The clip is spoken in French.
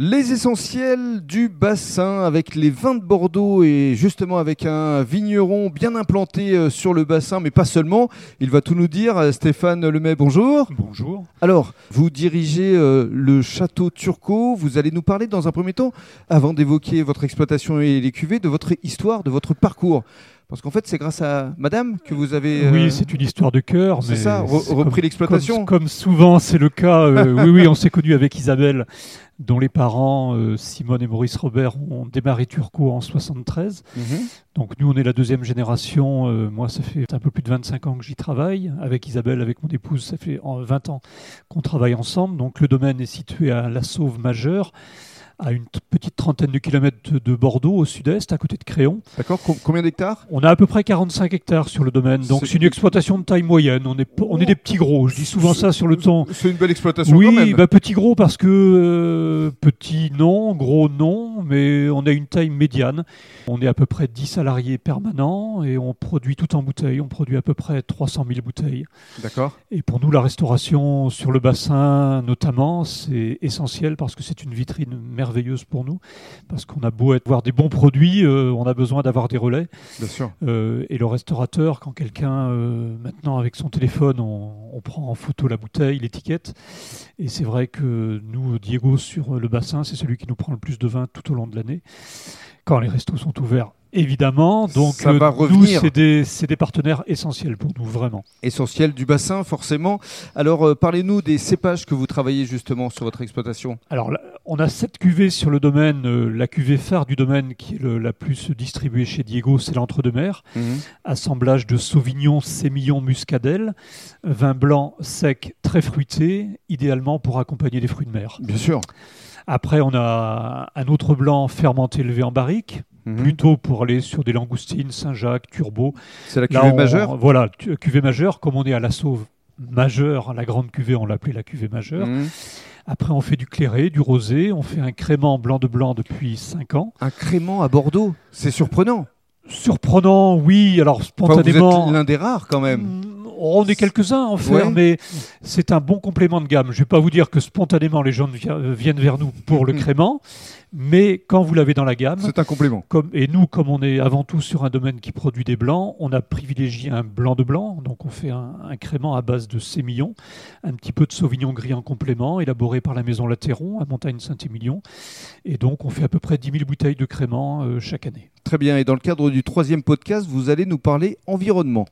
Les essentiels du bassin avec les vins de Bordeaux et justement avec un vigneron bien implanté euh, sur le bassin, mais pas seulement. Il va tout nous dire. Euh, Stéphane Lemay, bonjour. Bonjour. Alors, vous dirigez euh, le château Turcot. Vous allez nous parler dans un premier temps, avant d'évoquer votre exploitation et les cuvées, de votre histoire, de votre parcours. Parce qu'en fait, c'est grâce à Madame que vous avez. Oui, c'est une histoire de cœur. C'est ça, repris l'exploitation. Comme, souvent, c'est le cas. oui, oui, on s'est connus avec Isabelle dont les parents, euh, Simone et Maurice Robert, ont démarré Turco en 73. Mhm. Donc nous, on est la deuxième génération. Euh, moi, ça fait un peu plus de 25 ans que j'y travaille. Avec Isabelle, avec mon épouse, ça fait 20 ans qu'on travaille ensemble. Donc le domaine est situé à La Sauve Majeure à une petite trentaine de kilomètres de Bordeaux, au sud-est, à côté de Créon. D'accord. Combien d'hectares? On a à peu près 45 hectares sur le domaine. Donc c'est une exploitation de taille moyenne. On est, on est des petits gros. Je dis souvent ça sur le temps. C'est une belle exploitation oui, quand même. Bah, petit gros parce que euh, petit non, gros non, mais on a une taille médiane. On est à peu près 10 salariés permanents et on produit tout en bouteilles. On produit à peu près 300 000 bouteilles. D'accord. Et pour nous, la restauration sur le bassin notamment, c'est essentiel parce que c'est une vitrine merveilleuse merveilleuse pour nous, parce qu'on a beau avoir des bons produits, euh, on a besoin d'avoir des relais. Bien sûr. Euh, et le restaurateur, quand quelqu'un, euh, maintenant avec son téléphone, on, prend en photo la bouteille, l'étiquette, et c'est vrai que nous, Diego, sur le bassin, c'est celui qui nous prend le plus de vin tout au long de l'année. Quand les restos sont ouverts, Évidemment, donc ça va revenir. c'est des, des, partenaires essentiels pour nous, vraiment. Essentiels du bassin, forcément. Alors, euh, parlez-nous des cépages que vous travaillez justement sur votre exploitation. Alors, on a sept cuvées sur le domaine. Euh, la cuvée phare du domaine, qui est la plus distribuée chez Diego, c'est l'entre-deux-mer. Mhm. Assemblage de Sauvignon, Sémillon, Muscadelle. Vin blanc sec, très fruité, idéalement pour accompagner les fruits de mer. Bien sûr. Après, on a un autre blanc fermenté élevé en barrique, Mhm. plutôt pour aller sur des langoustines, Saint-Jacques, Turbo. C'est la cuvée majeure Voilà, cuvée majeure, comme on est à la sauve majeure, la grande cuvée, on l'appelait la cuvée majeure. Mhm. Après, on fait du clairé, du rosé, on fait un crément blanc de blanc depuis 5 ans. Un crément à Bordeaux, c'est surprenant. Surprenant, oui. Alors spontanément. vous êtes l'un des rares quand même. On est quelques-uns en faire, mais c'est un bon complément de gamme. Je ne vais pas vous dire que spontanément les gens viennent vers nous pour le mm. crément, mais quand vous l'avez dans la gamme, c'est un complément. Comme, et nous, comme on est avant tout sur un domaine qui produit des blancs, on a privilégié un blanc de blanc, donc on fait un, crément à base de sémillon, un petit peu de sauvignon gris en complément, élaboré par la maison Latéron à Montagne-Saint-Émilion, et donc on fait à peu près 10 000 bouteilles de crément euh, chaque année. Très bien, et dans le cadre du troisième podcast, vous allez nous parler environnement.